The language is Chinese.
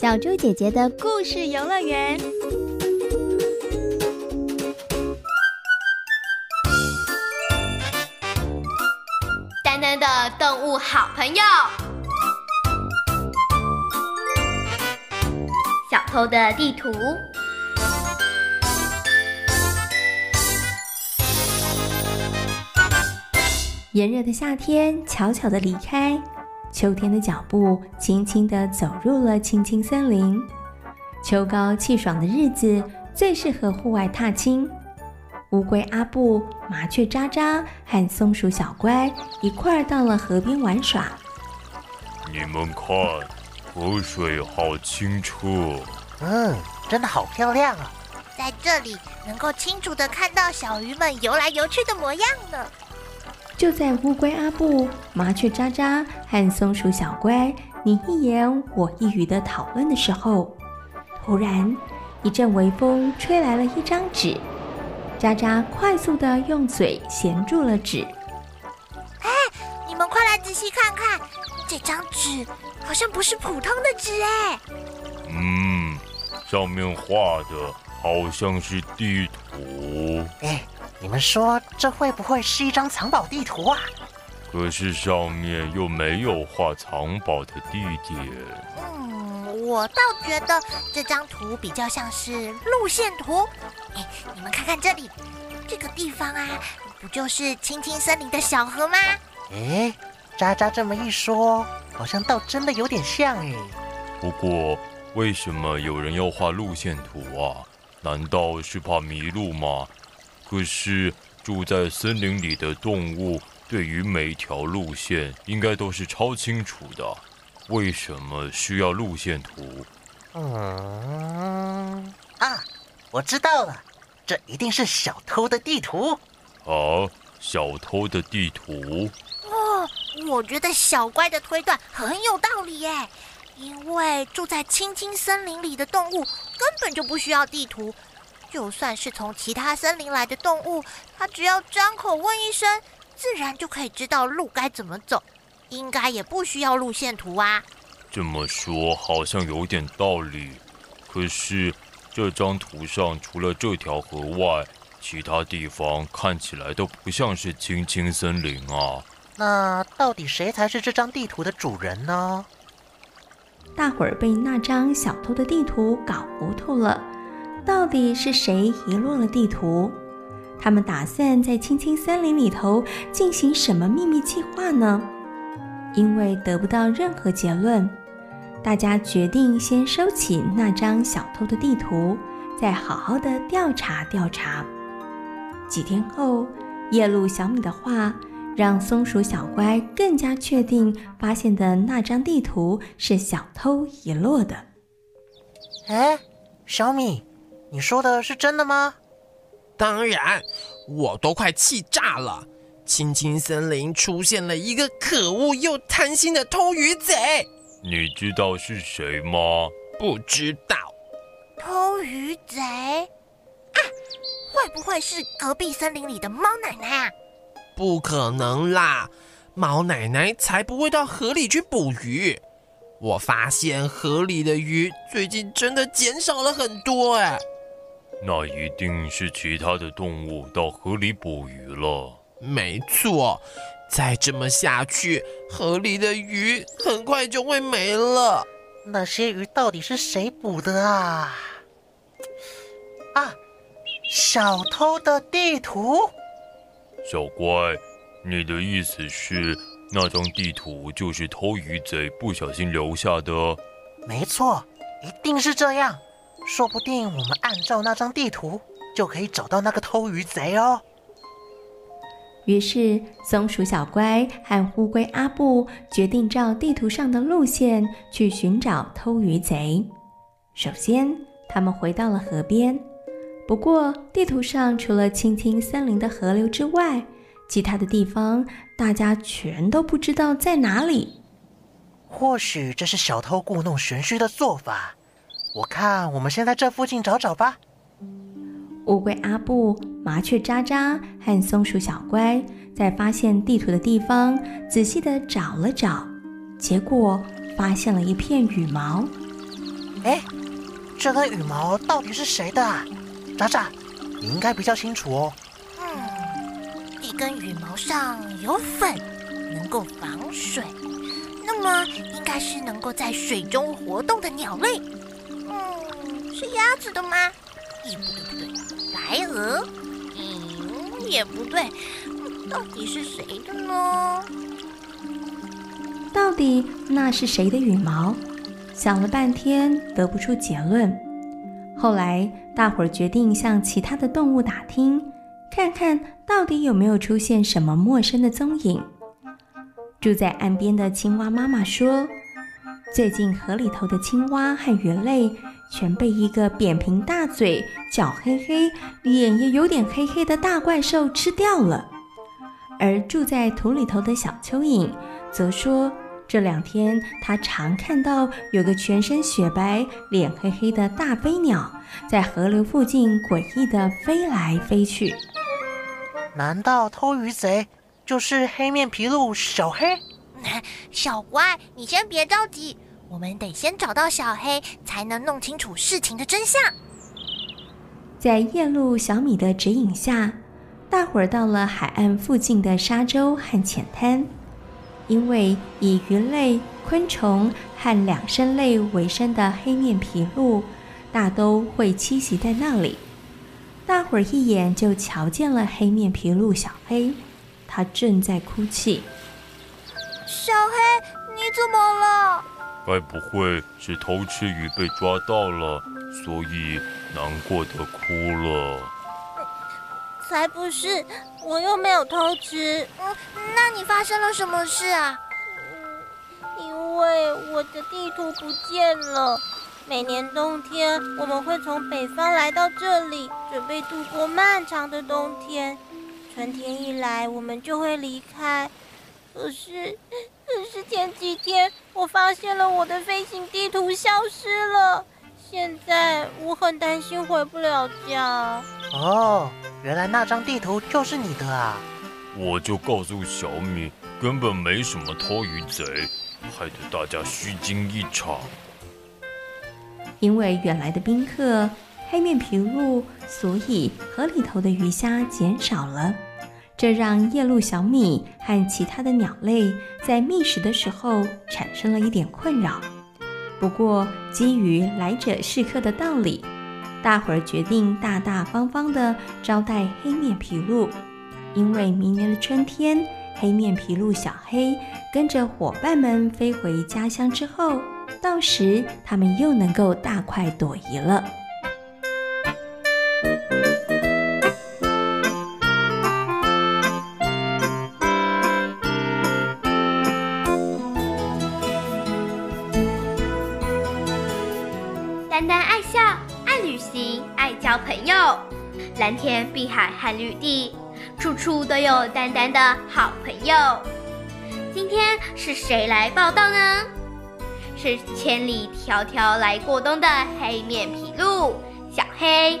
小猪姐姐的故事游乐园。丹丹的动物好朋友，小偷的地图。炎热的夏天悄悄地离开，秋天的脚步轻轻地走入了青青森林。秋高气爽的日子最适合户外踏青。乌龟阿布、麻雀渣渣和松鼠小乖一块儿到了河边玩耍。你们看，河水好清澈。嗯，真的好漂亮啊！在这里能够清楚地看到小鱼们游来游去的模样呢。就在乌龟阿布、麻雀渣渣和松鼠小乖你一言我一语的讨论的时候，突然一阵微风吹来了一张纸。渣渣快速的用嘴衔住了纸。哎，你们快来仔细看看，这张纸好像不是普通的纸哎。嗯，上面画的好像是地图。哎。你们说这会不会是一张藏宝地图啊？可是上面又没有画藏宝的地点。嗯，我倒觉得这张图比较像是路线图。哎，你们看看这里，这个地方啊，不就是青青森林的小河吗？哎，渣渣这么一说，好像倒真的有点像哎。不过，为什么有人要画路线图啊？难道是怕迷路吗？可是住在森林里的动物，对于每条路线应该都是超清楚的。为什么需要路线图？嗯啊，我知道了，这一定是小偷的地图。啊，小偷的地图？哦，我觉得小乖的推断很有道理耶。因为住在青青森林里的动物根本就不需要地图。就算是从其他森林来的动物，它只要张口问一声，自然就可以知道路该怎么走，应该也不需要路线图啊。这么说好像有点道理，可是这张图上除了这条河外，其他地方看起来都不像是青青森林啊。那到底谁才是这张地图的主人呢？大伙儿被那张小偷的地图搞糊涂了。到底是谁遗落了地图？他们打算在青青森林里头进行什么秘密计划呢？因为得不到任何结论，大家决定先收起那张小偷的地图，再好好的调查调查。几天后，夜露小米的话让松鼠小乖更加确定，发现的那张地图是小偷遗落的。哎，小米。你说的是真的吗？当然，我都快气炸了。青青森林出现了一个可恶又贪心的偷鱼贼。你知道是谁吗？不知道。偷鱼贼啊？会不会是隔壁森林里的猫奶奶啊？不可能啦，猫奶奶才不会到河里去捕鱼。我发现河里的鱼最近真的减少了很多，哎。那一定是其他的动物到河里捕鱼了。没错，再这么下去，河里的鱼很快就会没了。那些鱼到底是谁捕的啊？啊，小偷的地图。小乖，你的意思是那张地图就是偷鱼贼不小心留下的？没错，一定是这样。说不定我们按照那张地图就可以找到那个偷鱼贼哦。于是，松鼠小乖和乌龟阿布决定照地图上的路线去寻找偷鱼贼。首先，他们回到了河边。不过，地图上除了青青森林的河流之外，其他的地方大家全都不知道在哪里。或许这是小偷故弄玄虚的做法。我看，我们先在这附近找找吧。乌龟阿布、麻雀渣渣和松鼠小乖在发现地图的地方仔细的找了找，结果发现了一片羽毛。哎，这根羽毛到底是谁的啊？渣渣，你应该比较清楚哦。嗯，一根羽毛上有粉，能够防水，那么应该是能够在水中活动的鸟类。嗯，是鸭子的吗？咦，不对不对，白鹅？嗯，也不对，到底是谁的呢？到底那是谁的羽毛？想了半天得不出结论。后来大伙儿决定向其他的动物打听，看看到底有没有出现什么陌生的踪影。住在岸边的青蛙妈妈说：“最近河里头的青蛙和鱼类全被一个扁平大嘴、脚黑黑、脸也有点黑黑的大怪兽吃掉了。”而住在土里头的小蚯蚓则说。这两天，他常看到有个全身雪白、脸黑黑的大飞鸟在河流附近诡异地飞来飞去。难道偷鱼贼就是黑面琵鹭小黑？小乖，你先别着急，我们得先找到小黑，才能弄清楚事情的真相。在夜路小米的指引下，大伙儿到了海岸附近的沙洲和浅滩。因为以鱼类、昆虫和两生类为生的黑面琵鹭，大都会栖息在那里。大伙儿一眼就瞧见了黑面琵鹭小黑，它正在哭泣。小黑，你怎么了？该不会是偷吃鱼被抓到了，所以难过的哭了？才不是，我又没有偷吃。嗯，那你发生了什么事啊？嗯，因为我的地图不见了。每年冬天，我们会从北方来到这里，准备度过漫长的冬天。春天一来，我们就会离开。可是，可是前几天，我发现了我的飞行地图消失了。现在我很担心回不了家。哦。原来那张地图就是你的啊！我就告诉小米，根本没什么偷鱼贼，害得大家虚惊一场。因为远来的宾客黑面琵鹭，所以河里头的鱼虾减少了，这让夜鹭小米和其他的鸟类在觅食的时候产生了一点困扰。不过，基于来者是客的道理。大伙儿决定大大方方的招待黑面琵鹭，因为明年的春天，黑面皮鹭小黑跟着伙伴们飞回家乡之后，到时他们又能够大快朵颐了。交朋友，蓝天碧海和绿地，处处都有丹丹的好朋友。今天是谁来报道呢？是千里迢迢来过冬的黑面皮鹿小黑。